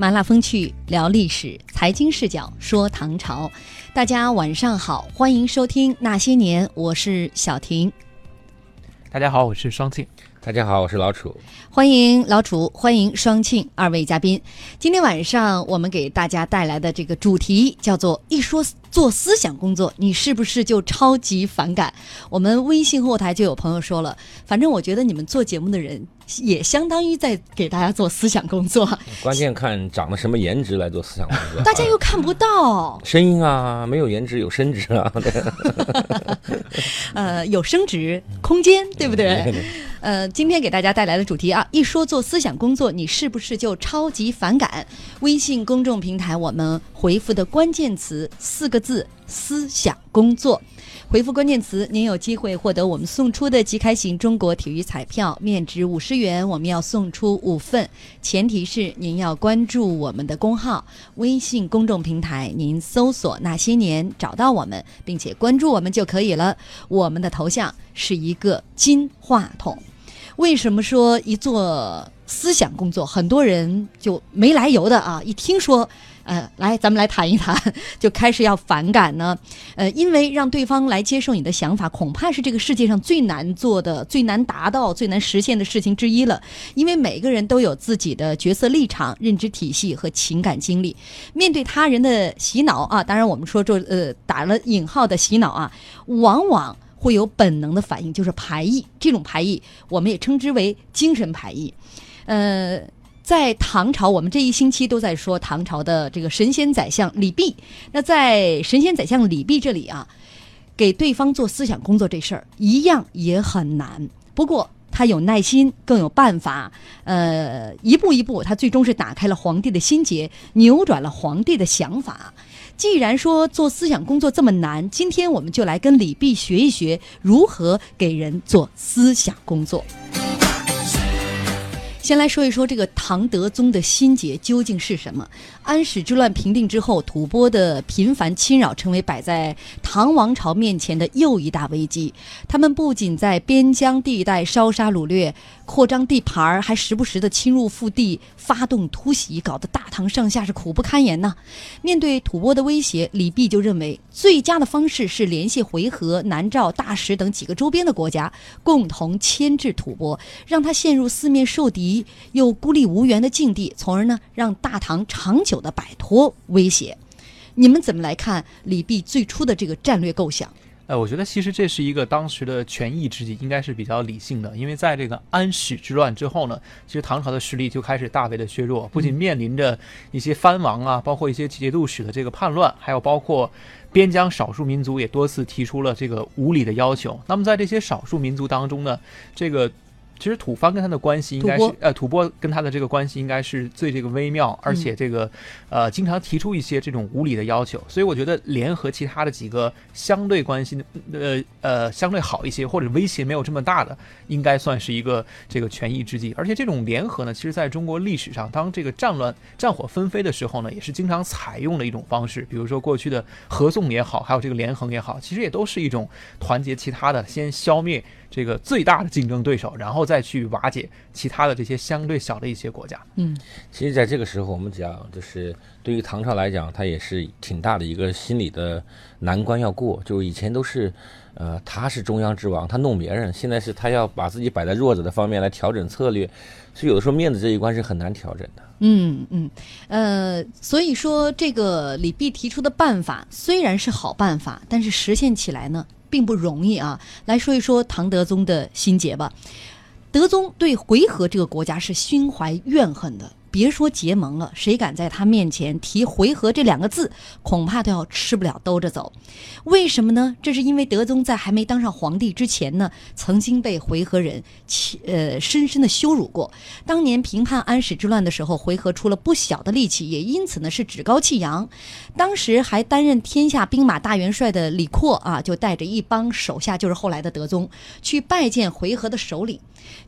麻辣风趣聊历史，财经视角说唐朝。大家晚上好，欢迎收听《那些年》，我是小婷。大家好，我是双庆。大家好，我是老楚。欢迎老楚，欢迎双庆二位嘉宾。今天晚上我们给大家带来的这个主题叫做“一说做思想工作，你是不是就超级反感？”我们微信后台就有朋友说了，反正我觉得你们做节目的人。也相当于在给大家做思想工作，关键看长得什么颜值来做思想工作。大家又看不到声音啊，没有颜值有升值啊，呃，有升值空间，对不对？呃，今天给大家带来的主题啊，一说做思想工作，你是不是就超级反感？微信公众平台我们回复的关键词四个字：思想工作。回复关键词，您有机会获得我们送出的即开型中国体育彩票，面值五十元，我们要送出五份，前提是您要关注我们的公号微信公众平台，您搜索那些年找到我们，并且关注我们就可以了。我们的头像是一个金话筒。为什么说一做思想工作，很多人就没来由的啊？一听说。呃，来，咱们来谈一谈，就开始要反感呢。呃，因为让对方来接受你的想法，恐怕是这个世界上最难做的、最难达到、最难实现的事情之一了。因为每个人都有自己的角色立场、认知体系和情感经历，面对他人的洗脑啊，当然我们说这呃打了引号的洗脑啊，往往会有本能的反应，就是排异。这种排异，我们也称之为精神排异。呃。在唐朝，我们这一星期都在说唐朝的这个神仙宰相李泌。那在神仙宰相李泌这里啊，给对方做思想工作这事儿一样也很难。不过他有耐心，更有办法。呃，一步一步，他最终是打开了皇帝的心结，扭转了皇帝的想法。既然说做思想工作这么难，今天我们就来跟李泌学一学如何给人做思想工作。先来说一说这个唐德宗的心结究竟是什么？安史之乱平定之后，吐蕃的频繁侵扰成为摆在唐王朝面前的又一大危机。他们不仅在边疆地带烧杀掳掠、扩张地盘儿，还时不时的侵入腹地、发动突袭，搞得大唐上下是苦不堪言呐。面对吐蕃的威胁，李泌就认为最佳的方式是联系回纥、南诏、大食等几个周边的国家，共同牵制吐蕃，让他陷入四面受敌。又孤立无援的境地，从而呢让大唐长久的摆脱威胁。你们怎么来看李泌最初的这个战略构想？呃，我觉得其实这是一个当时的权宜之计，应该是比较理性的。因为在这个安史之乱之后呢，其实唐朝的实力就开始大为的削弱，不仅面临着一些藩王啊，包括一些节度使的这个叛乱，还有包括边疆少数民族也多次提出了这个无理的要求。那么在这些少数民族当中呢，这个。其实土方跟他的关系应该是，呃，吐蕃跟他的这个关系应该是最这个微妙，而且这个，呃，经常提出一些这种无理的要求。所以我觉得联合其他的几个相对关系，呃呃，相对好一些或者威胁没有这么大的，应该算是一个这个权宜之计。而且这种联合呢，其实在中国历史上，当这个战乱战火纷飞的时候呢，也是经常采用的一种方式。比如说过去的合纵也好，还有这个连横也好，其实也都是一种团结其他的，先消灭。这个最大的竞争对手，然后再去瓦解其他的这些相对小的一些国家。嗯，其实，在这个时候，我们讲，就是对于唐朝来讲，它也是挺大的一个心理的难关要过。就是以前都是，呃，他是中央之王，他弄别人；现在是他要把自己摆在弱者的方面来调整策略，所以有的时候面子这一关是很难调整的。嗯嗯，呃，所以说这个李泌提出的办法虽然是好办法，但是实现起来呢？并不容易啊！来说一说唐德宗的心结吧。德宗对回纥这个国家是心怀怨恨的。别说结盟了，谁敢在他面前提回纥这两个字，恐怕都要吃不了兜着走。为什么呢？这是因为德宗在还没当上皇帝之前呢，曾经被回纥人呃深深的羞辱过。当年平叛安史之乱的时候，回纥出了不小的力气，也因此呢是趾高气扬。当时还担任天下兵马大元帅的李阔啊，就带着一帮手下，就是后来的德宗，去拜见回纥的首领。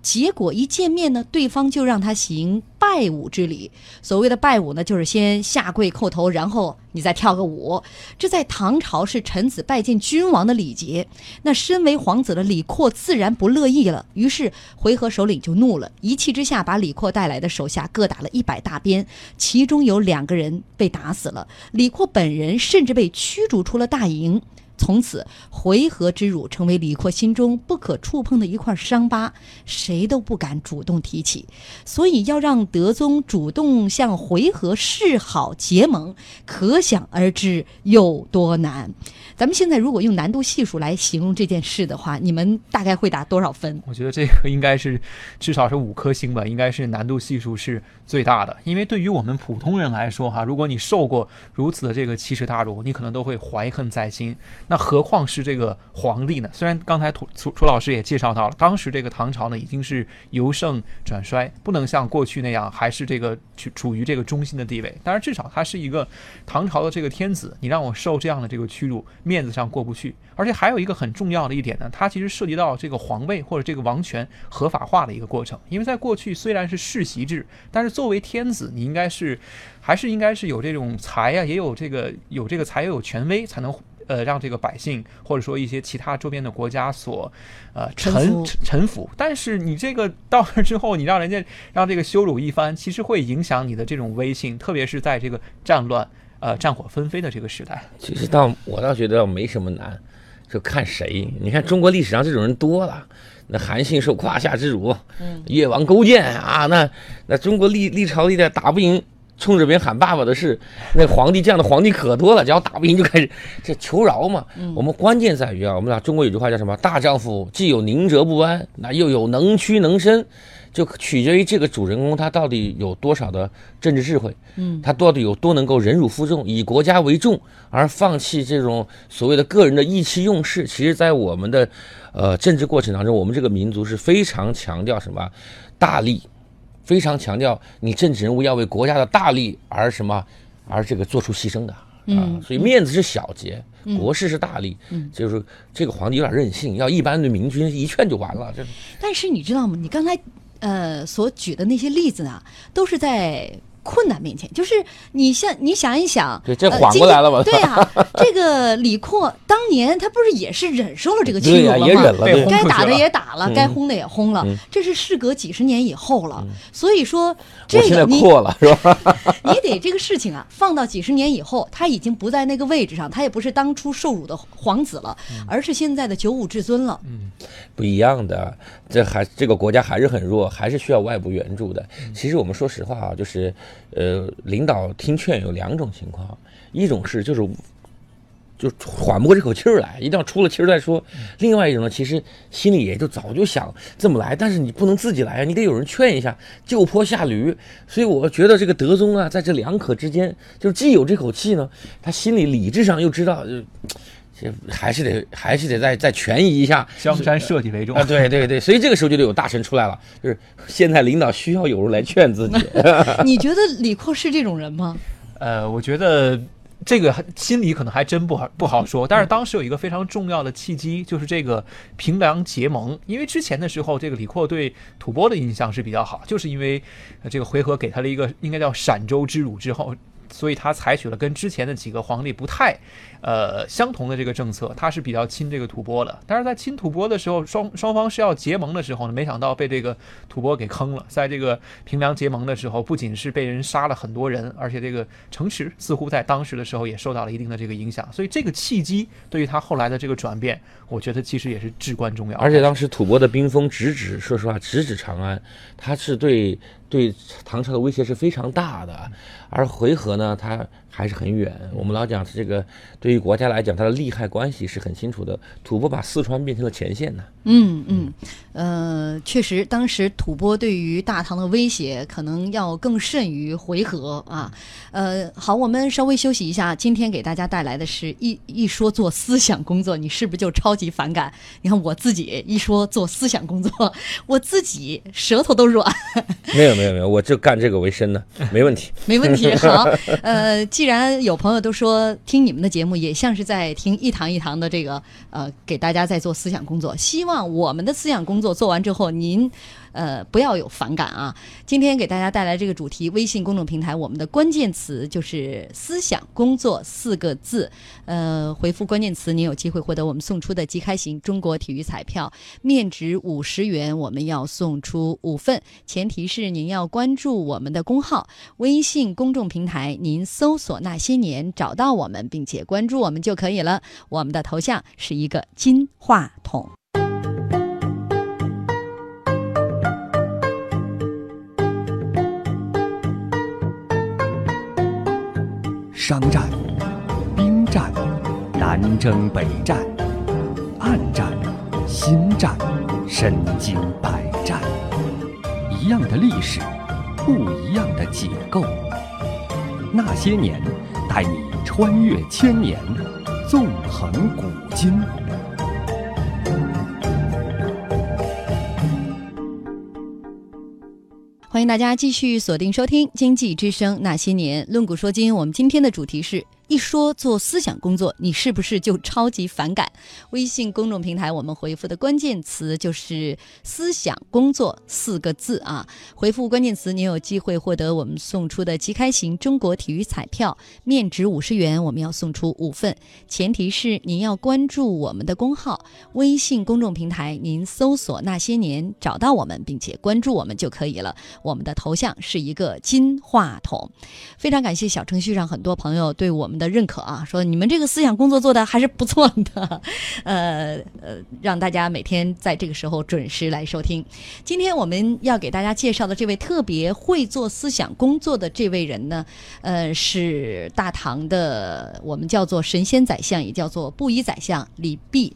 结果一见面呢，对方就让他行。拜武之礼。所谓的拜武呢，就是先下跪叩头，然后你再跳个舞。这在唐朝是臣子拜见君王的礼节。那身为皇子的李阔自然不乐意了，于是回纥首领就怒了，一气之下把李阔带来的手下各打了一百大鞭，其中有两个人被打死了，李阔本人甚至被驱逐出了大营。从此，回纥之辱成为李阔心中不可触碰的一块伤疤，谁都不敢主动提起。所以，要让德宗主动向回纥示好结盟，可想而知有多难。咱们现在如果用难度系数来形容这件事的话，你们大概会打多少分？我觉得这个应该是至少是五颗星吧，应该是难度系数是最大的。因为对于我们普通人来说，哈，如果你受过如此的这个奇耻大辱，你可能都会怀恨在心。那何况是这个皇帝呢？虽然刚才楚楚楚老师也介绍到了，当时这个唐朝呢已经是由盛转衰，不能像过去那样还是这个处处于这个中心的地位。但是至少他是一个唐朝的这个天子，你让我受这样的这个屈辱。面子上过不去，而且还有一个很重要的一点呢，它其实涉及到这个皇位或者这个王权合法化的一个过程。因为在过去虽然是世袭制，但是作为天子，你应该是还是应该是有这种才啊，也有这个有这个才，也有权威，才能呃让这个百姓或者说一些其他周边的国家所呃臣臣服。但是你这个到那之后，你让人家让这个羞辱一番，其实会影响你的这种威信，特别是在这个战乱。呃，战火纷飞的这个时代，其实倒我倒觉得没什么难，就看谁。你看中国历史上这种人多了，那韩信受胯下之辱，越王勾践啊，那那中国历历朝历代打不赢，冲着别人喊爸爸的事，那皇帝这样的皇帝可多了，只要打不赢就开始这求饶嘛。我们关键在于啊，我们俩中国有句话叫什么？大丈夫既有宁折不弯，那又有能屈能伸。就取决于这个主人公他到底有多少的政治智慧，嗯，他到底有多能够忍辱负重，以国家为重而放弃这种所谓的个人的意气用事。其实，在我们的呃政治过程当中，我们这个民族是非常强调什么大利，非常强调你政治人物要为国家的大利而什么而这个做出牺牲的啊。所以面子是小节，国事是大利。嗯，就是这个皇帝有点任性，要一般的明君一劝就完了。这但是你知道吗？你刚才。呃，所举的那些例子呢，都是在。困难面前，就是你像你想一想，对，这缓过来了吧？对啊，这个李阔当年他不是也是忍受了这个屈辱了吗？该打的也打了，该轰的也轰了。这是事隔几十年以后了，所以说这个你阔了是吧？你得这个事情啊，放到几十年以后，他已经不在那个位置上，他也不是当初受辱的皇子了，而是现在的九五至尊了。嗯，不一样的，这还这个国家还是很弱，还是需要外部援助的。其实我们说实话啊，就是。呃，领导听劝有两种情况，一种是就是就缓不过这口气儿来，一定要出了气儿再说；另外一种呢，其实心里也就早就想这么来，但是你不能自己来啊，你得有人劝一下，就坡下驴。所以我觉得这个德宗啊，在这两可之间，就是既有这口气呢，他心里理智上又知道。还是得还是得再再权宜一下，江山社稷为重啊！对对对，所以这个时候就得有大臣出来了，就是现在领导需要有人来劝自己。你觉得李阔是这种人吗？呃，我觉得这个心里可能还真不好不好说。但是当时有一个非常重要的契机，就是这个平凉结盟。因为之前的时候，这个李阔对吐蕃的印象是比较好，就是因为这个回纥给他了一个应该叫陕州之辱之后。所以他采取了跟之前的几个皇帝不太，呃相同的这个政策，他是比较亲这个吐蕃的。但是在亲吐蕃的时候，双双方是要结盟的时候呢，没想到被这个吐蕃给坑了。在这个平凉结盟的时候，不仅是被人杀了很多人，而且这个城池似乎在当时的时候也受到了一定的这个影响。所以这个契机对于他后来的这个转变，我觉得其实也是至关重要。而且当时吐蕃的兵锋直指，说实话直指长安，他是对。对唐朝的威胁是非常大的，而回纥呢，他还是很远。我们老讲这个，对于国家来讲，它的利害关系是很清楚的。吐蕃把四川变成了前线呢。嗯嗯，呃，确实，当时吐蕃对于大唐的威胁可能要更甚于回纥啊。呃，好，我们稍微休息一下。今天给大家带来的是一一说做思想工作，你是不是就超级反感？你看我自己一说做思想工作，我自己舌头都软。没有没有没有，我就干这个为生呢，没问题。没问题。好，呃，既然有朋友都说听你们的节目也像是在听一堂一堂的这个，呃，给大家在做思想工作，希望我们的思想工作做完之后，您。呃，不要有反感啊。今天给大家带来这个主题，微信公众平台，我们的关键词就是“思想工作”四个字。呃，回复关键词，您有机会获得我们送出的即开型中国体育彩票，面值五十元，我们要送出五份，前提是您要关注我们的公号微信公众平台，您搜索“那些年”找到我们，并且关注我们就可以了。我们的头像是一个金话筒。商战、兵战、南征北战、暗战、心战、身经百战，一样的历史，不一样的解构。那些年，带你穿越千年，纵横古今。欢迎大家继续锁定收听《经济之声那些年》，论古说今。我们今天的主题是。一说做思想工作，你是不是就超级反感？微信公众平台我们回复的关键词就是“思想工作”四个字啊。回复关键词，你有机会获得我们送出的即开型中国体育彩票，面值五十元，我们要送出五份，前提是您要关注我们的公号微信公众平台，您搜索“那些年”找到我们，并且关注我们就可以了。我们的头像是一个金话筒。非常感谢小程序上很多朋友对我们。的认可啊，说你们这个思想工作做的还是不错的，呃呃，让大家每天在这个时候准时来收听。今天我们要给大家介绍的这位特别会做思想工作的这位人呢，呃，是大唐的我们叫做神仙宰相，也叫做布衣宰相李泌。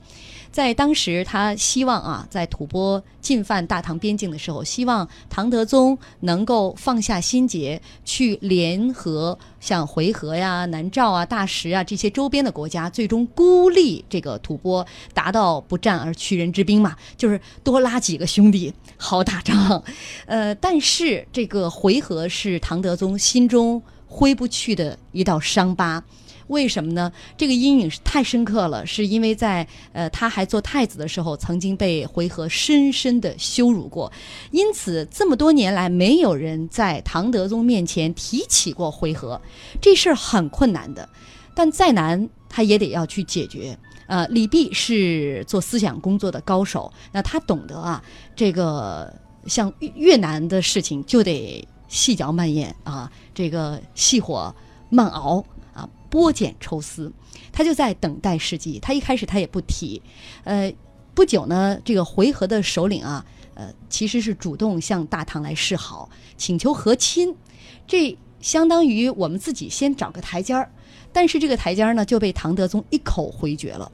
在当时，他希望啊，在吐蕃进犯大唐边境的时候，希望唐德宗能够放下心结，去联合像回纥呀、南诏啊、大石啊这些周边的国家，最终孤立这个吐蕃，达到不战而屈人之兵嘛，就是多拉几个兄弟好打仗。呃，但是这个回纥是唐德宗心中挥不去的一道伤疤。为什么呢？这个阴影是太深刻了，是因为在呃他还做太子的时候，曾经被回纥深深的羞辱过，因此这么多年来，没有人在唐德宗面前提起过回纥，这事儿很困难的，但再难他也得要去解决。呃，李泌是做思想工作的高手，那他懂得啊，这个像越南的事情就得细嚼慢咽啊，这个细火慢熬。剥茧抽丝，他就在等待时机。他一开始他也不提，呃，不久呢，这个回纥的首领啊，呃，其实是主动向大唐来示好，请求和亲。这相当于我们自己先找个台阶儿，但是这个台阶儿呢就被唐德宗一口回绝了。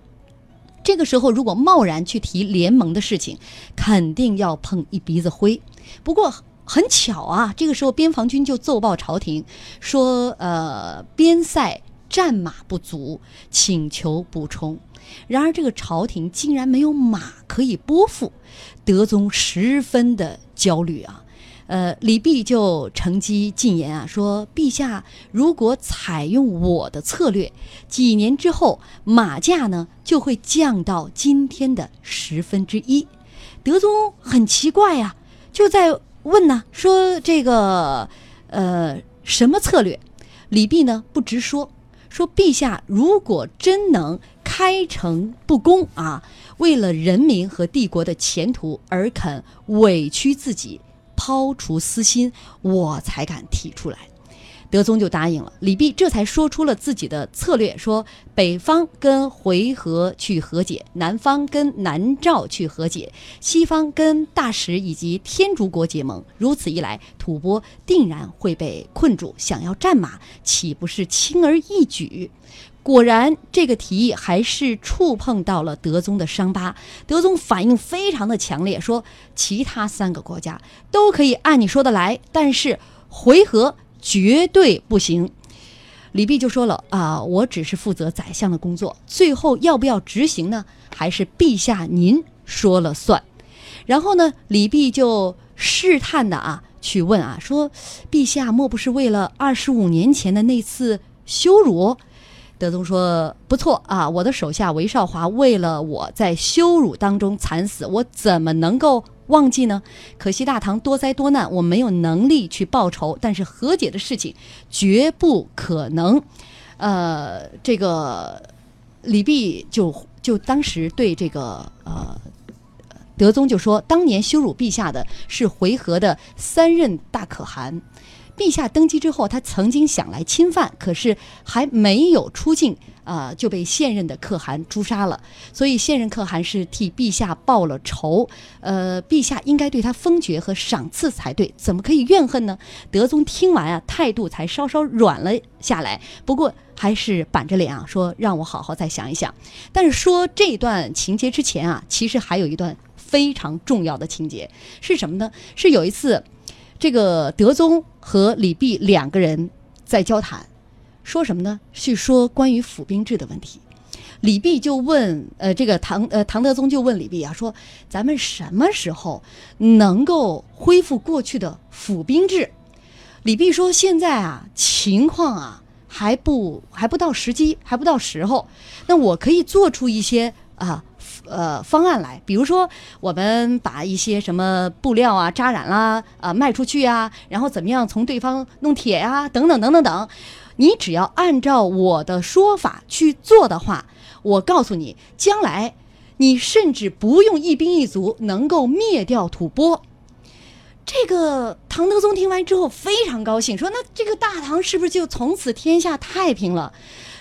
这个时候如果贸然去提联盟的事情，肯定要碰一鼻子灰。不过很巧啊，这个时候边防军就奏报朝廷说，呃，边塞。战马不足，请求补充。然而这个朝廷竟然没有马可以拨付，德宗十分的焦虑啊。呃，李泌就乘机进言啊，说：“陛下如果采用我的策略，几年之后马价呢就会降到今天的十分之一。”德宗很奇怪呀，就在问呢，说这个呃什么策略？李泌呢不直说。说陛下如果真能开诚布公啊，为了人民和帝国的前途而肯委屈自己，抛除私心，我才敢提出来。德宗就答应了，李泌这才说出了自己的策略：说北方跟回纥去和解，南方跟南诏去和解，西方跟大食以及天竺国结盟。如此一来，吐蕃定然会被困住，想要战马，岂不是轻而易举？果然，这个提议还是触碰到了德宗的伤疤。德宗反应非常的强烈，说其他三个国家都可以按你说的来，但是回纥。绝对不行，李泌就说了啊，我只是负责宰相的工作，最后要不要执行呢？还是陛下您说了算。然后呢，李泌就试探的啊去问啊，说陛下莫不是为了二十五年前的那次羞辱？德宗说不错啊，我的手下韦少华为了我在羞辱当中惨死，我怎么能够？忘记呢？可惜大唐多灾多难，我没有能力去报仇，但是和解的事情绝不可能。呃，这个李泌就就当时对这个呃德宗就说，当年羞辱陛下的是回纥的三任大可汗。陛下登基之后，他曾经想来侵犯，可是还没有出境，啊，就被现任的可汗诛杀了。所以现任可汗是替陛下报了仇，呃，陛下应该对他封爵和赏赐才对，怎么可以怨恨呢？德宗听完啊，态度才稍稍软了下来，不过还是板着脸啊，说让我好好再想一想。但是说这段情节之前啊，其实还有一段非常重要的情节是什么呢？是有一次。这个德宗和李泌两个人在交谈，说什么呢？是说关于府兵制的问题。李泌就问，呃，这个唐呃唐德宗就问李泌啊，说咱们什么时候能够恢复过去的府兵制？李泌说，现在啊，情况啊还不还不到时机，还不到时候。那我可以做出一些啊。呃，方案来，比如说我们把一些什么布料啊、扎染啦啊卖出去啊，然后怎么样从对方弄铁呀，等等等等等，你只要按照我的说法去做的话，我告诉你，将来你甚至不用一兵一卒能够灭掉吐蕃。这个唐德宗听完之后非常高兴，说：“那这个大唐是不是就从此天下太平了？”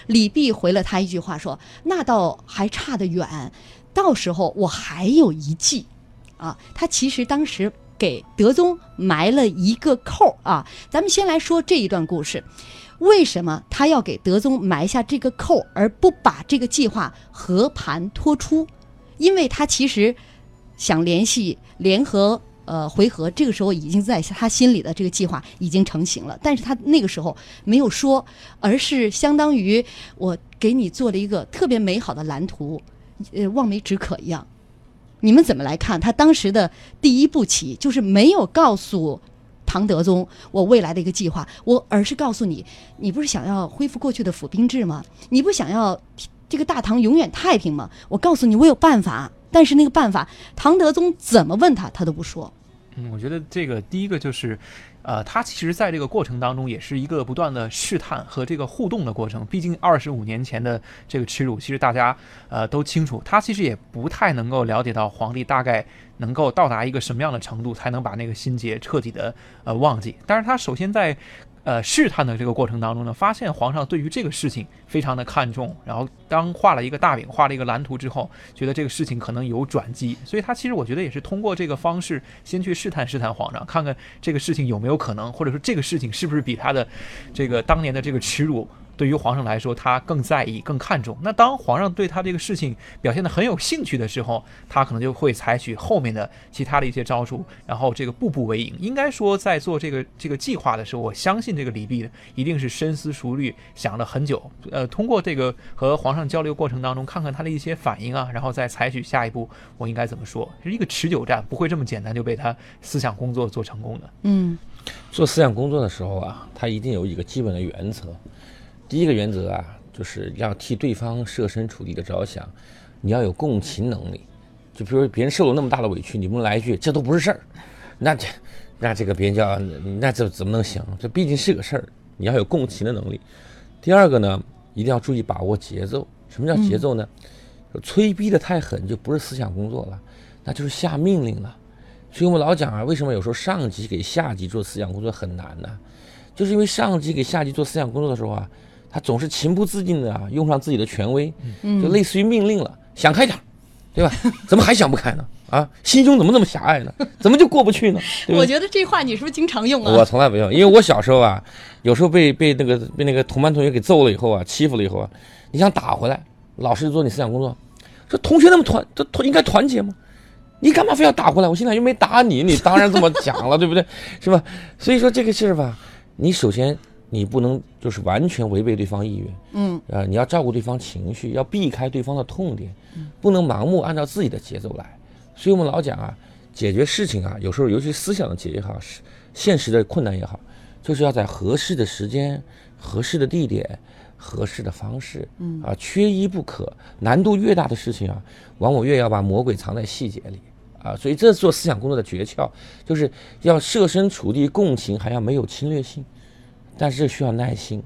李泌回了他一句话说：“那倒还差得远。”到时候我还有一计，啊，他其实当时给德宗埋了一个扣啊。咱们先来说这一段故事，为什么他要给德宗埋下这个扣，而不把这个计划和盘托出？因为他其实想联系联合呃回纥，这个时候已经在他心里的这个计划已经成型了，但是他那个时候没有说，而是相当于我给你做了一个特别美好的蓝图。呃，望梅止渴一样，你们怎么来看他当时的第一步棋？就是没有告诉唐德宗我未来的一个计划，我而是告诉你，你不是想要恢复过去的府兵制吗？你不想要这个大唐永远太平吗？我告诉你，我有办法，但是那个办法，唐德宗怎么问他，他都不说。嗯，我觉得这个第一个就是。呃，他其实在这个过程当中也是一个不断的试探和这个互动的过程。毕竟二十五年前的这个耻辱，其实大家呃都清楚，他其实也不太能够了解到皇帝大概能够到达一个什么样的程度，才能把那个心结彻底的呃忘记。但是他首先在。呃，试探的这个过程当中呢，发现皇上对于这个事情非常的看重，然后当画了一个大饼，画了一个蓝图之后，觉得这个事情可能有转机，所以他其实我觉得也是通过这个方式先去试探试探皇上，看看这个事情有没有可能，或者说这个事情是不是比他的这个当年的这个耻辱。对于皇上来说，他更在意、更看重。那当皇上对他这个事情表现得很有兴趣的时候，他可能就会采取后面的其他的一些招数，然后这个步步为营。应该说，在做这个这个计划的时候，我相信这个李泌一定是深思熟虑，想了很久。呃，通过这个和皇上交流过程当中，看看他的一些反应啊，然后再采取下一步，我应该怎么说？是一个持久战，不会这么简单就被他思想工作做成功的。嗯，做思想工作的时候啊，他一定有一个基本的原则。第一个原则啊，就是要替对方设身处地的着想，你要有共情能力。就比如别人受了那么大的委屈，你不能来一句“这都不是事儿”，那这那这个别人叫那这怎么能行？这毕竟是个事儿，你要有共情的能力。第二个呢，一定要注意把握节奏。什么叫节奏呢？催逼的太狠就不是思想工作了，那就是下命令了。所以我们老讲啊，为什么有时候上级给下级做思想工作很难呢？就是因为上级给下级做思想工作的时候啊。他总是情不自禁的啊，用上自己的权威，就类似于命令了，想开点，对吧？怎么还想不开呢？啊，心胸怎么那么狭隘呢？怎么就过不去呢？我觉得这话你是不是经常用啊？我从来不用，因为我小时候啊，有时候被被那个被那个同班同学给揍了以后啊，欺负了以后啊，你想打回来，老师就做你思想工作，说同学那么团，这团应该团结吗？你干嘛非要打回来？我现在又没打你，你当然这么讲了，对不对？是吧？所以说这个事儿吧，你首先。你不能就是完全违背对方意愿，嗯，啊，你要照顾对方情绪，要避开对方的痛点，不能盲目按照自己的节奏来。所以我们老讲啊，解决事情啊，有时候尤其思想的解决也好，是现实的困难也好，就是要在合适的时间、合适的地点、合适的方式，嗯，啊，缺一不可。难度越大的事情啊，往往越要把魔鬼藏在细节里。啊，所以这是做思想工作的诀窍，就是要设身处地共情，还要没有侵略性，但是这需要耐心。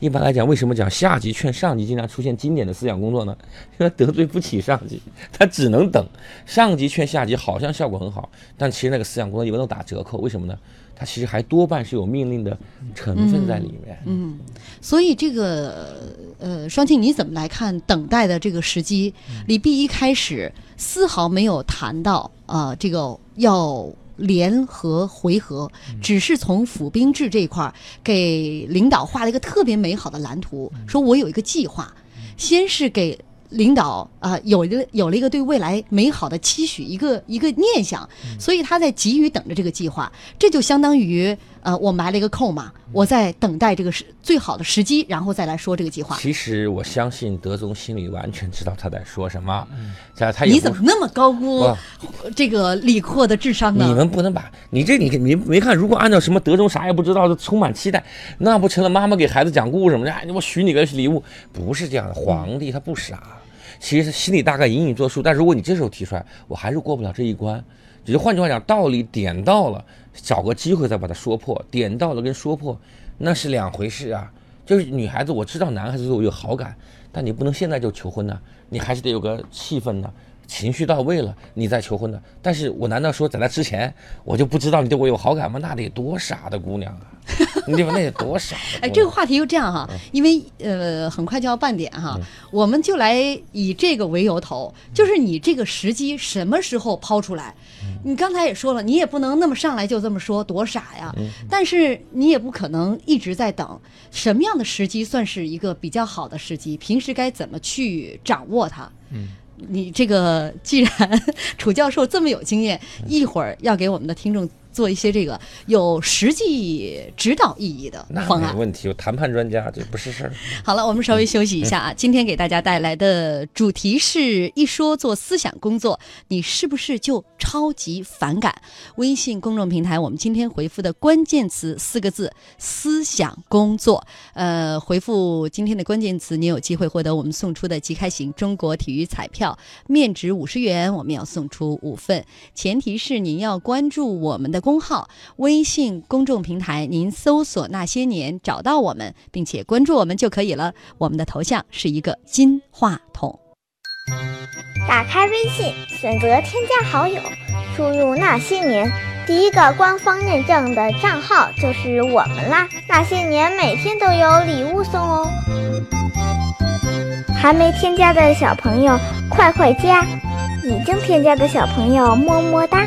一般来讲，为什么讲下级劝上级经常出现经典的思想工作呢？因为得罪不起上级，他只能等。上级劝下级好像效果很好，但其实那个思想工作一般都打折扣。为什么呢？它其实还多半是有命令的成分在里面。嗯，所以这个呃，双庆你怎么来看等待的这个时机？李碧一开始丝毫没有谈到啊、这个要联合回合，只是从府兵制这一块儿给领导画了一个特别美好的蓝图，说我有一个计划，先是给。领导啊、有一个有了一个对未来美好的期许，一个一个念想，所以他在急于等着这个计划，这就相当于呃，我埋了一个扣嘛，我在等待这个时最好的时机，然后再来说这个计划。其实我相信德宗心里完全知道他在说什么，他他你怎么那么高估这个李阔的智商呢？你们不能把你这你你没看，如果按照什么德宗啥也不知道，就充满期待，那不成了妈妈给孩子讲故事吗？哎，我许你个礼物，不是这样的。皇帝他不傻，其实心里大概隐隐作数，但如果你这时候提出来，我还是过不了这一关。只是换句话讲，道理点到了，找个机会再把它说破，点到了跟说破那是两回事啊。就是女孩子，我知道男孩子对我有好感，但你不能现在就求婚呢、你还是得有个气氛呢、情绪到位了，你再求婚的。但是我难道说在那之前我就不知道你对我有好感吗？那得多傻的姑娘啊！你对吧？那得多傻。哎，这个话题就这样哈，因为呃很快就要半点哈，我们就来以这个为由头，就是你这个时机什么时候抛出来？你刚才也说了，你也不能那么上来就这么说，多傻呀！但是你也不可能一直在等，什么样的时机算是一个比较好的时机？平时该怎么去掌握它？嗯。你这个既然 楚教授这么有经验，一会儿要给我们的听众做一些这个有实际指导意义的那方案。没问题，有谈判专家，这不是事儿。好了，我们稍微休息一下啊。今天给大家带来的主题是一说做思想工作，你是不是就超级反感？微信公众平台，我们今天回复的关键词四个字：思想工作。呃，回复今天的关键词，你有机会获得我们送出的即开型中国体育彩票，面值五十元，我们要送出五份。前提是您要关注我们的公号微信公众平台，您搜索“那些年”找到我们，并且关注我们就可以了。我们的头像是一个金话筒。打开微信，选择添加好友，输入那些年，第一个官方认证的账号就是我们啦。那些年每天都有礼物送哦。还没添加的小朋友快快加，已经添加的小朋友么么哒。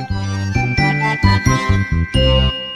Thank you.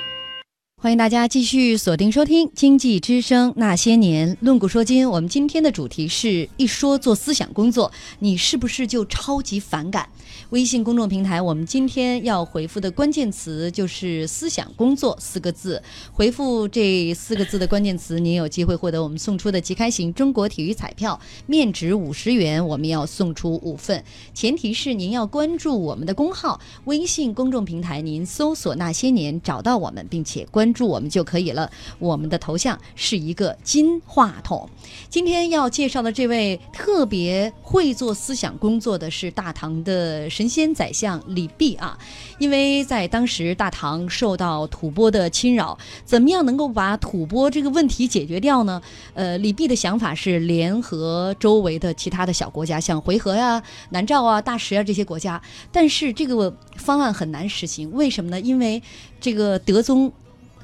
欢迎大家继续锁定收听《经济之声那些年论古说今》。我们今天的主题是一说做思想工作，你是不是就超级反感？微信公众平台，我们今天要回复的关键词就是“思想工作”四个字。回复这四个字的关键词，您有机会获得我们送出的即开型中国体育彩票，面值五十元，我们要送出五份。前提是您要关注我们的公号微信公众平台，您搜索“那些年”找到我们，并且关注我们就可以了。我们的头像是一个金话筒。今天要介绍的这位特别会做思想工作的是大唐的神仙宰相李泌啊，因为在当时大唐受到吐蕃的侵扰，怎么样能够把吐蕃这个问题解决掉呢？呃，李泌的想法是联合周围的其他的小国家，像回纥呀、南诏啊、大石啊这些国家，但是这个方案很难实行，为什么呢？因为这个德宗。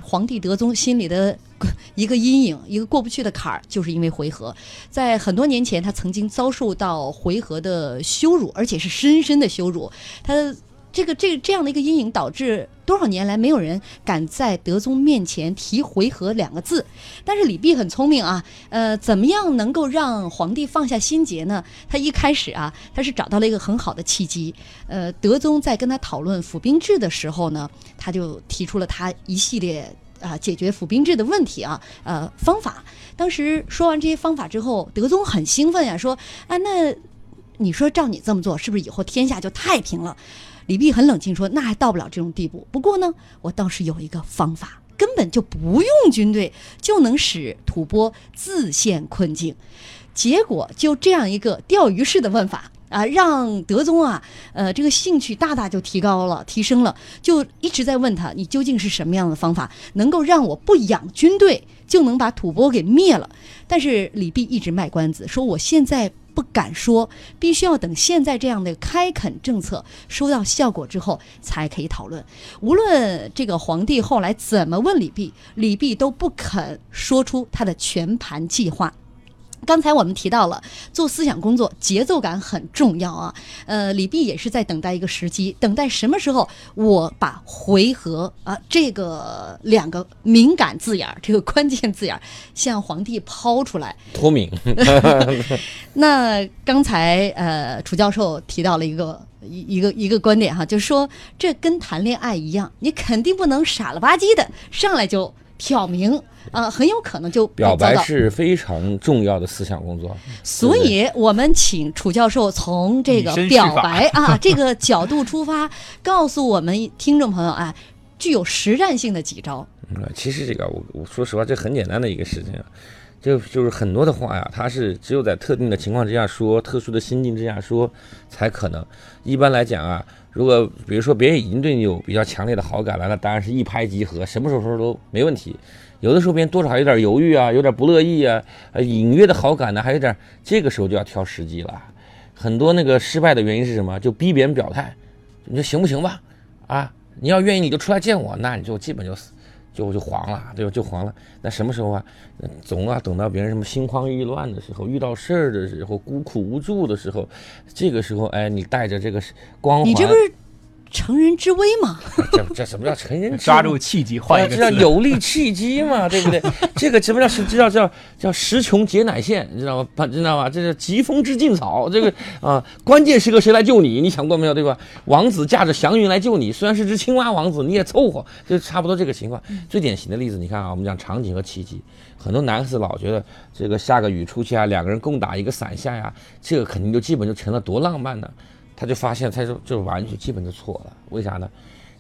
皇帝德宗心里的 一个阴影，一个过不去的坎儿，就是因为回纥。在很多年前，他曾经遭受到回纥的羞辱，而且是深深的羞辱。他这个这个这样的一个阴影，导致多少年来没有人敢在德宗面前提回纥两个字。但是李泌很聪明啊，呃，怎么样能够让皇帝放下心结呢？他一开始啊，他是找到了一个很好的契机。呃，德宗在跟他讨论府兵制的时候呢，他就提出了他一系列。啊，解决府兵制的问题啊，呃，方法。当时说完这些方法之后，德宗很兴奋呀，说啊，那你说照你这么做，是不是以后天下就太平了？李泌很冷静说，那还到不了这种地步。不过呢，我倒是有一个方法，根本就不用军队就能使吐蕃自陷困境。结果就这样一个钓鱼式的问法。啊，让德宗啊，呃，这个兴趣大大就提高了，提升了，就一直在问他，你究竟是什么样的方法，能够让我不养军队就能把吐蕃给灭了？但是李泌一直卖关子，说我现在。不敢说，必须要等现在这样的开垦政策收到效果之后才可以讨论。无论这个皇帝后来怎么问李泌，李泌都不肯说出他的全盘计划。刚才我们提到了做思想工作，节奏感很重要啊。呃，李泌也是在等待一个时机，等待什么时候我把回合啊这个两个敏感字眼儿，这个关键字眼儿向皇帝抛出来。脱敏，那刚才呃楚教授提到了一个一一个一个观点哈，就是说这跟谈恋爱一样，你肯定不能傻了吧唧的上来就挑明。啊，很有可能就表白是非常重要的思想工作，所以我们请楚教授从这个表白啊 这个角度出发，告诉我们听众朋友啊，具有实战性的几招。嗯，其实这个我我说实话，这很简单的一个事情，就就是很多的话呀，它是只有在特定的情况之下说，特殊的心境之下说才可能。一般来讲啊，如果比如说别人已经对你有比较强烈的好感了，那当然是一拍即合，什么时候说都没问题。有的时候别人多少有点犹豫啊，有点不乐意啊，呃，隐约的好感呢，还有点，这个时候就要挑时机了。很多那个失败的原因是什么？就逼别人表态，你说行不行吧？啊，你要愿意你就出来见我，那你就基本就死，就就黄了，对吧？就黄了。那什么时候啊？总啊等到别人什么心慌意乱的时候，遇到事儿的时候，孤苦无助的时候，这个时候，哎，你带着这个光环。乘人之危嘛，这这什么叫乘人？抓住契机，换一个这叫有利契机嘛，对不对？这个什么叫是知道叫叫时穷节乃现，你知道吗？知道吗？这是疾风知劲草，这个啊，关键时刻谁来救你？你想过没有？对吧？王子驾着祥云来救你，虽然是只青蛙王子，你也凑合，就差不多这个情况。最典型的例子，你看啊，我们讲场景和契机，很多男孩子老觉得这个下个雨出去啊，两个人共打一个伞下呀，这个肯定就基本就成了多浪漫呢。他就发现，他就就完全基本就错了。为啥呢？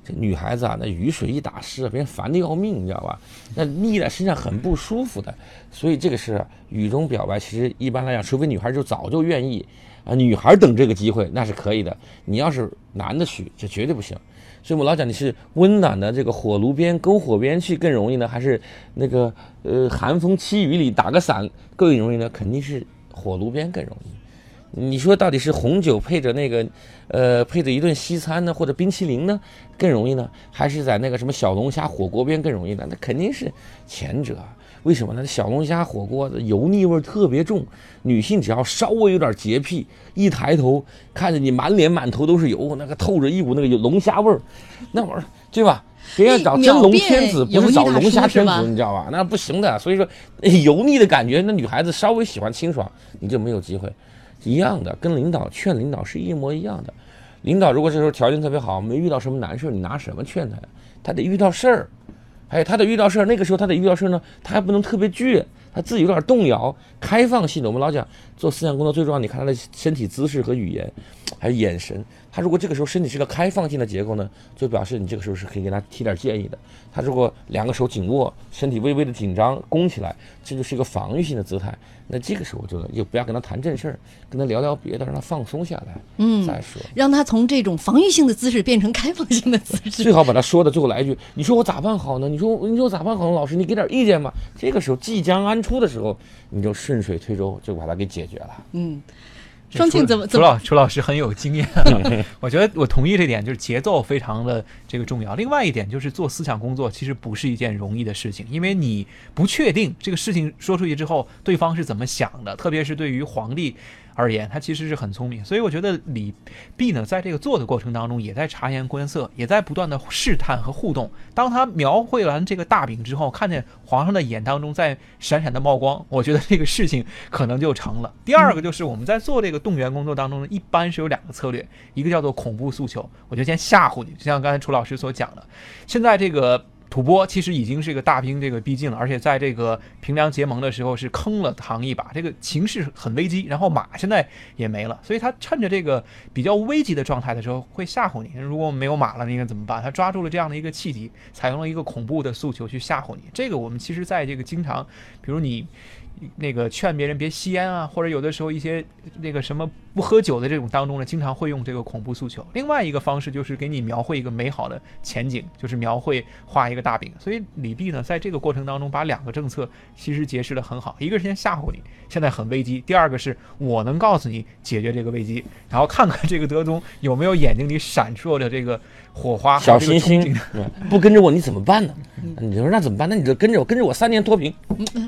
这女孩子啊，那雨水一打湿啊，别人烦的要命，你知道吧？那腻在身上很不舒服的。所以这个是雨中表白，其实一般来讲，除非女孩就早就愿意啊，女孩等这个机会那是可以的。你要是男的去，这绝对不行。所以我老讲，你是温暖的这个火炉边、篝火边去更容易呢，还是那个呃寒风凄雨里打个伞更容易呢？肯定是火炉边更容易。你说到底是红酒配着那个，呃，配着一顿西餐呢，或者冰淇淋呢，更容易呢？还是在那个什么小龙虾火锅边更容易呢？那肯定是前者。为什么呢？小龙虾火锅的油腻味特别重，女性只要稍微有点洁癖，一抬头看着你满脸满头都是油，那个透着一股那个龙虾味儿，那玩意儿对吧？别人找真龙天子，不是找龙虾天子，你知道吧？那不行的。所以说，油腻的感觉，那女孩子稍微喜欢清爽，你就没有机会。一样的，跟领导劝领导是一模一样的。领导如果这时候条件特别好，没遇到什么难事你拿什么劝他呀？他得遇到事儿，哎，他得遇到事儿。那个时候他得遇到事儿呢，他还不能特别倔，他自己有点动摇。开放性的，我们老讲做思想工作最重要，你看他的身体姿势和语言，还有眼神。他如果这个时候身体是个开放性的结构呢，就表示你这个时候是可以给他提点建议的。他如果两个手紧握，身体微微的紧张，弓起来，这就是一个防御性的姿态。那这个时候就就不要跟他谈正事儿，跟他聊聊别的，让他放松下来，嗯，再说，让他从这种防御性的姿势变成开放性的姿势。最好把他说的最后来一句：“你说我咋办好呢？你说你说我咋办好呢？老师，你给点意见吧。”这个时候即将安出的时候，你就顺水推舟，就把它给解决了。嗯。双庆怎么？楚老楚老师很有经验，我觉得我同意这点，就是节奏非常的这个重要。另外一点就是做思想工作其实不是一件容易的事情，因为你不确定这个事情说出去之后对方是怎么想的，特别是对于皇帝。而言，他其实是很聪明，所以我觉得李泌呢，在这个做的过程当中，也在察言观色，也在不断的试探和互动。当他描绘完这个大饼之后，看见皇上的眼当中在闪闪的冒光，我觉得这个事情可能就成了。第二个就是我们在做这个动员工作当中呢，一般是有两个策略，一个叫做恐怖诉求，我就先吓唬你，就像刚才楚老师所讲的，现在这个。吐蕃其实已经是一个大兵这个逼近了，而且在这个平凉结盟的时候是坑了唐一把，这个情势很危机。然后马现在也没了，所以他趁着这个比较危急的状态的时候会吓唬你。如果没有马了，应该怎么办？他抓住了这样的一个契机，采用了一个恐怖的诉求去吓唬你。这个我们其实在这个经常，比如你。那个劝别人别吸烟啊，或者有的时候一些那个什么不喝酒的这种当中呢，经常会用这个恐怖诉求。另外一个方式就是给你描绘一个美好的前景，就是描绘画一个大饼。所以李泌呢，在这个过程当中把两个政策其实解释的很好，一个是先吓唬你，现在很危机；第二个是我能告诉你解决这个危机，然后看看这个德宗有没有眼睛里闪烁着这个火花、小星星。不跟着我你怎么办呢？你说那怎么办？那你就跟着我，跟着我三年脱贫，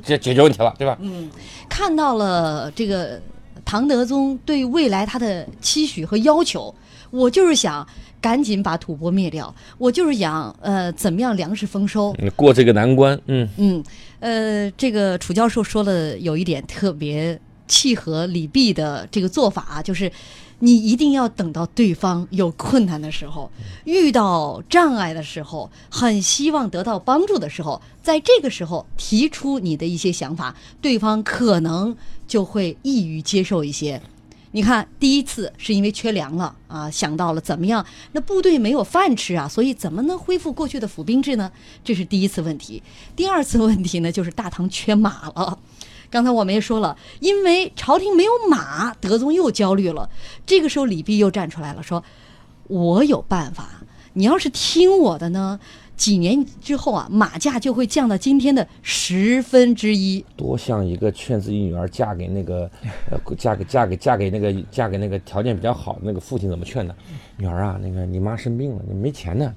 解解决问题了，对吧？嗯，看到了这个唐德宗对未来他的期许和要求，我就是想赶紧把吐蕃灭掉，我就是想呃怎么样粮食丰收，过这个难关。嗯嗯，呃，这个楚教授说了有一点特别契合李泌的这个做法啊，就是。你一定要等到对方有困难的时候，遇到障碍的时候，很希望得到帮助的时候，在这个时候提出你的一些想法，对方可能就会易于接受一些。你看，第一次是因为缺粮了啊，想到了怎么样，那部队没有饭吃啊，所以怎么能恢复过去的府兵制呢？这是第一次问题。第二次问题呢，就是大唐缺马了。刚才我们也说了，因为朝廷没有马，德宗又焦虑了。这个时候，李泌又站出来了，说：“我有办法，你要是听我的呢。”几年之后啊，马价就会降到今天的十分之一。多像一个劝自己女儿嫁给那个，呃，嫁给嫁给嫁给那个嫁给那个条件比较好的那个父亲怎么劝的？女儿啊，那个你妈生病了，你没钱呢。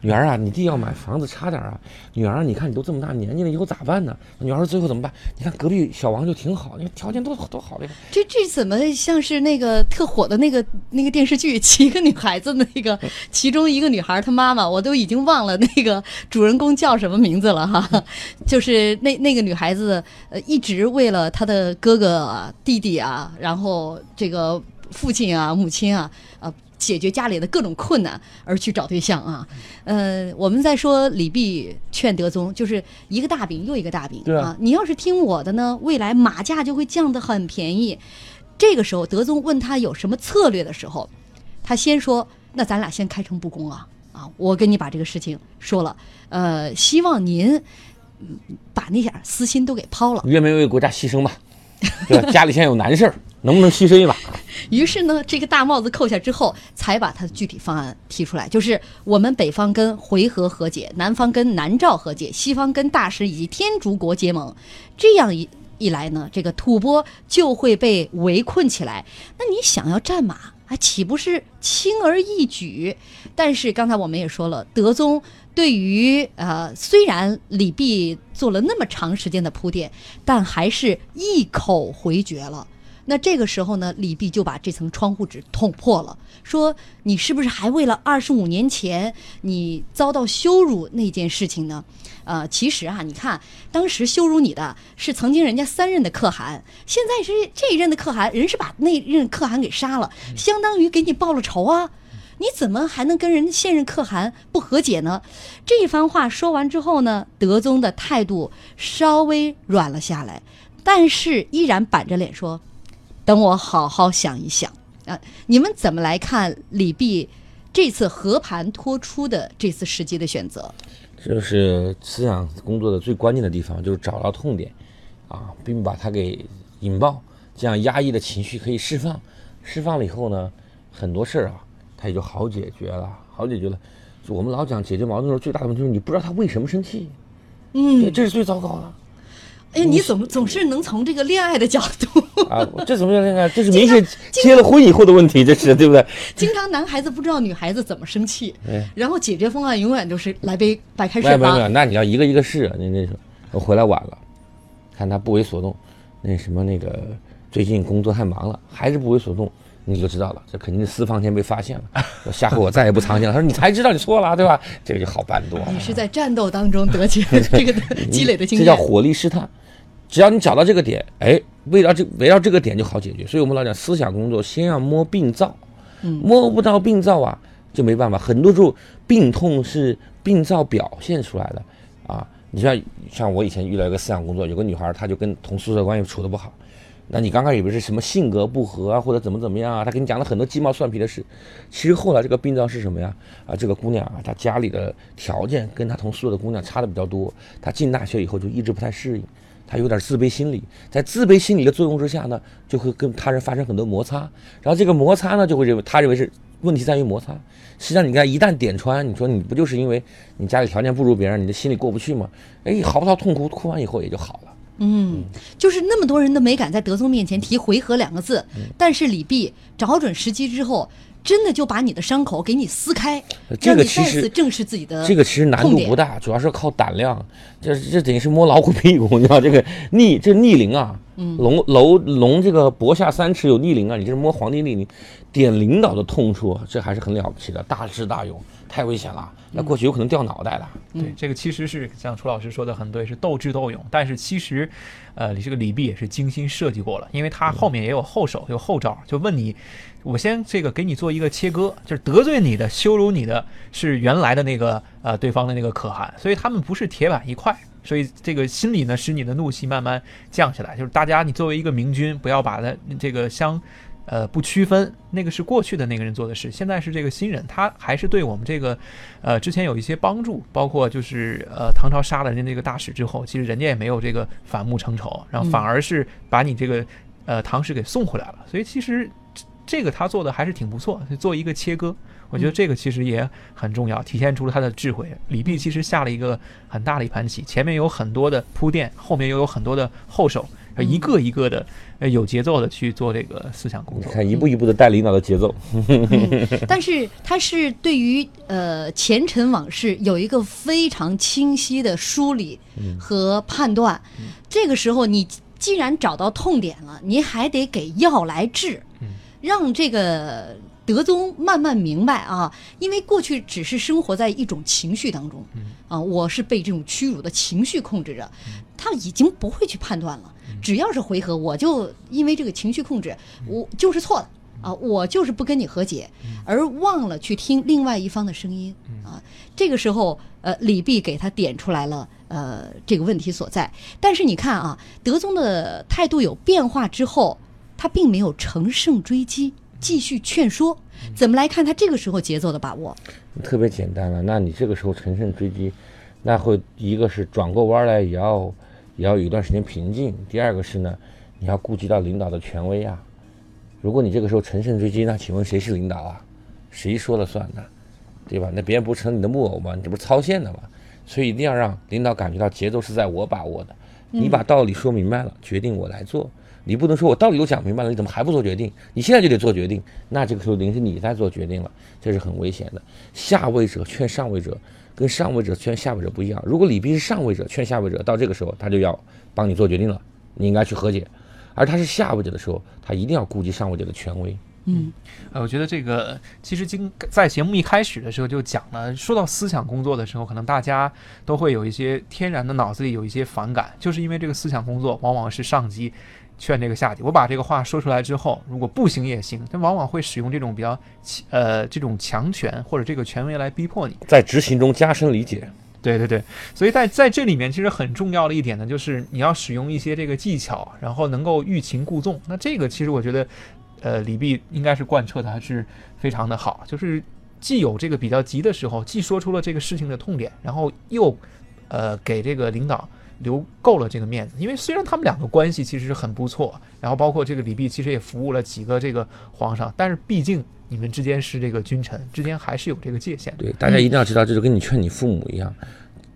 女儿啊，你弟要买房子差点啊。女儿，你看你都这么大年纪了，以后咋办呢？女儿最后怎么办？你看隔壁小王就挺好，你看条件都多好的。这这怎么像是那个特火的那个那个电视剧《七个女孩子》那个 其中一个女孩她妈妈，我都已经忘了那。个主人公叫什么名字了哈？就是那那个女孩子，呃，一直为了她的哥哥、弟弟啊，然后这个父亲啊、母亲啊，呃，解决家里的各种困难而去找对象啊。呃，我们在说李泌劝德宗，就是一个大饼又一个大饼啊。你要是听我的呢，未来马价就会降得很便宜。这个时候，德宗问他有什么策略的时候，他先说：“那咱俩先开诚布公啊。”啊，我跟你把这个事情说了，呃，希望您把那点私心都给抛了，愿不愿意为国家牺牲吧？对吧？家里现在有难事儿，能不能牺牲一把？于是呢，这个大帽子扣下之后，才把他的具体方案提出来，就是我们北方跟回纥和解，南方跟南诏和解，西方跟大食以及天竺国结盟，这样一一来呢，这个吐蕃就会被围困起来。那你想要战马啊？岂不是轻而易举？但是刚才我们也说了，德宗对于呃，虽然李泌做了那么长时间的铺垫，但还是一口回绝了。那这个时候呢，李泌就把这层窗户纸捅破了，说：“你是不是还为了二十五年前你遭到羞辱那件事情呢？”呃，其实啊，你看，当时羞辱你的是曾经人家三任的可汗，现在是这一任的可汗，人是把那任可汗给杀了，相当于给你报了仇啊！你怎么还能跟人家现任可汗不和解呢？这一番话说完之后呢，德宗的态度稍微软了下来，但是依然板着脸说：“等我好好想一想啊！”你们怎么来看李泌这次和盘托出的这次时机的选择？就是思想工作的最关键的地方，就是找到痛点，啊，并把它给引爆，这样压抑的情绪可以释放，释放了以后呢，很多事儿啊，它也就好解决了，好解决了。我们老讲解决矛盾的时候，最大的问题就是你不知道他为什么生气，嗯，这是最糟糕的。哎，你怎么总是能从这个恋爱的角度 啊？这怎么叫恋爱？这是明显结了婚以后的问题，这是对不对？经常男孩子不知道女孩子怎么生气，然后解决方案永远都是来杯白开水吧？那你要一个一个试，那那我回来晚了，看他不为所动，那什么那个最近工作太忙了，还是不为所动，你就知道了，这肯定是私房钱被发现了。下回我再也不藏钱了。他说你才知道你错了，对吧？这个就好办多了。你是在战斗当中得起这个 积累的经验，这叫火力试探。只要你找到这个点，哎，围绕这围绕这个点就好解决。所以我们老讲思想工作，先要摸病灶，摸不到病灶啊，就没办法。很多时候病痛是病灶表现出来的啊。你像像我以前遇到一个思想工作，有个女孩，她就跟同宿舍关系处的不好。那你刚开始以为是什么性格不合啊，或者怎么怎么样啊？他跟你讲了很多鸡毛蒜皮的事，其实后来这个病灶是什么呀？啊，这个姑娘啊，她家里的条件跟她同宿舍的姑娘差的比较多，她进大学以后就一直不太适应。他有点自卑心理，在自卑心理的作用之下呢，就会跟他人发生很多摩擦，然后这个摩擦呢，就会认为他认为是问题在于摩擦。实际上，你看一旦点穿，你说你不就是因为你家里条件不如别人，你的心里过不去吗？哎，嚎啕痛哭，哭完以后也就好了。嗯，就是那么多人都没敢在德宗面前提回纥两个字，但是李泌找准时机之后。真的就把你的伤口给你撕开，这个其实正视自己的这个其实难度不大，主要是靠胆量。这这等于是摸老虎屁股，你知道 这个逆这逆鳞啊，龙楼龙这个脖下三尺有逆鳞啊，你这是摸皇帝逆鳞，点领导的痛处，这还是很了不起的，大智大勇，太危险了，那过去有可能掉脑袋了。对，这个其实是像楚老师说的很对，是斗智斗勇，但是其实，呃，你这个李泌也是精心设计过了，因为他后面也有后手，有后招，就问你。我先这个给你做一个切割，就是得罪你的、羞辱你的是原来的那个呃对方的那个可汗，所以他们不是铁板一块，所以这个心里呢使你的怒气慢慢降下来。就是大家，你作为一个明君，不要把他这个相呃不区分，那个是过去的那个人做的事，现在是这个新人，他还是对我们这个呃之前有一些帮助，包括就是呃唐朝杀了人家那个大使之后，其实人家也没有这个反目成仇，然后反而是把你这个呃唐使给送回来了，所以其实。这个他做的还是挺不错，做一个切割，我觉得这个其实也很重要，体现出了他的智慧。李泌其实下了一个很大的一盘棋，前面有很多的铺垫，后面又有很多的后手，一个一个的呃有节奏的去做这个思想工作，看一步一步的带领导的节奏。但是他是对于呃前尘往事有一个非常清晰的梳理和判断。这个时候你既然找到痛点了，你还得给药来治。让这个德宗慢慢明白啊，因为过去只是生活在一种情绪当中，啊，我是被这种屈辱的情绪控制着，他已经不会去判断了。只要是回合，我就因为这个情绪控制，我就是错的啊，我就是不跟你和解，而忘了去听另外一方的声音啊。这个时候，呃，李泌给他点出来了，呃，这个问题所在。但是你看啊，德宗的态度有变化之后。他并没有乘胜追击，继续劝说。怎么来看他这个时候节奏的把握？特别简单了。那你这个时候乘胜追击，那会一个是转过弯来也要也要有一段时间平静。第二个是呢，你要顾及到领导的权威啊。如果你这个时候乘胜追击，那请问谁是领导啊？谁说了算呢？对吧？那别人不成你的木偶吗？你这不是操线的吗？所以一定要让领导感觉到节奏是在我把握的。你把道理说明白了，决定我来做。你不能说我道理都讲明白了，你怎么还不做决定？你现在就得做决定，那这个时候等于是你在做决定了，这是很危险的。下位者劝上位者，跟上位者劝下位者不一样。如果李斌是上位者劝下位者，到这个时候他就要帮你做决定了，你应该去和解；而他是下位者的时候，他一定要顾及上位者的权威。嗯，呃，我觉得这个其实今在节目一开始的时候就讲了，说到思想工作的时候，可能大家都会有一些天然的脑子里有一些反感，就是因为这个思想工作往往是上级。劝这个下级，我把这个话说出来之后，如果不行也行，他往往会使用这种比较呃这种强权或者这个权威来逼迫你，在执行中加深理解。对对对，所以在在这里面其实很重要的一点呢，就是你要使用一些这个技巧，然后能够欲擒故纵。那这个其实我觉得，呃，李泌应该是贯彻的还是非常的好，就是既有这个比较急的时候，既说出了这个事情的痛点，然后又呃给这个领导。留够了这个面子，因为虽然他们两个关系其实是很不错，然后包括这个李泌其实也服务了几个这个皇上，但是毕竟你们之间是这个君臣之间还是有这个界限。对，大家一定要知道，这就跟你劝你父母一样，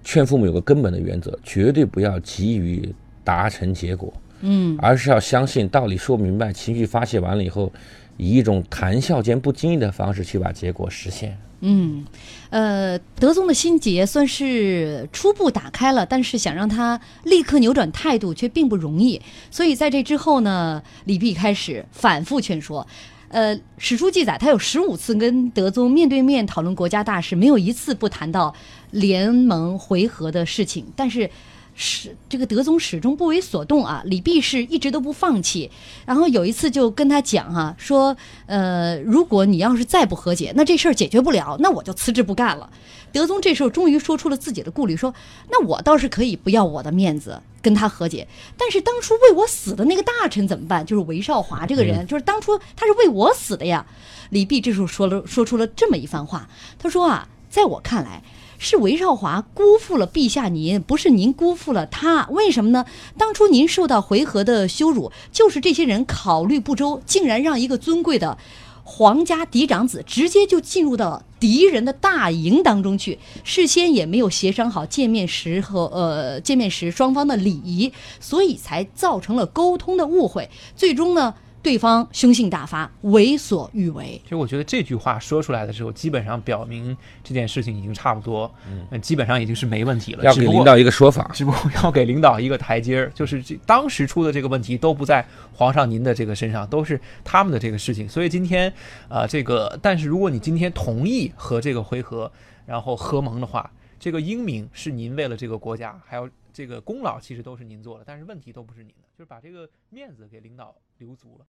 劝父母有个根本的原则，绝对不要急于达成结果，嗯，而是要相信道理说明白，情绪发泄完了以后，以一种谈笑间不经意的方式去把结果实现。嗯，呃，德宗的心结算是初步打开了，但是想让他立刻扭转态度却并不容易。所以在这之后呢，李泌开始反复劝说。呃，史书记载，他有十五次跟德宗面对面讨论国家大事，没有一次不谈到联盟回合的事情。但是始这个德宗始终不为所动啊，李泌是一直都不放弃。然后有一次就跟他讲哈、说呃，如果你要是再不和解，那这事儿解决不了，那我就辞职不干了。德宗这时候终于说出了自己的顾虑，说：“那我倒是可以不要我的面子跟他和解，但是当初为我死的那个大臣怎么办？就是韦少华这个人，就是当初他是为我死的呀。”李泌这时候说了说出了这么一番话，他说啊，在我看来。是韦少华辜负了陛下您，不是您辜负了他。为什么呢？当初您受到回纥的羞辱，就是这些人考虑不周，竟然让一个尊贵的皇家嫡长子直接就进入到敌人的大营当中去，事先也没有协商好见面时和呃见面时双方的礼仪，所以才造成了沟通的误会。最终呢，对方凶性大发，为所欲为。其实我觉得这句话说出来的时候，基本上表明这件事情已经差不多，嗯，基本上已经是没问题了。要给领导一个说法。只不过要给领导一个台阶儿，就是这当时出的这个问题都不在皇上您的这个身上，都是他们的这个事情。所以今天，啊、这个，但是如果你今天同意和这个回合，然后合盟的话，这个英明是您为了这个国家，还有这个功劳其实都是您做的，但是问题都不是您的，就是把这个面子给领导留足了。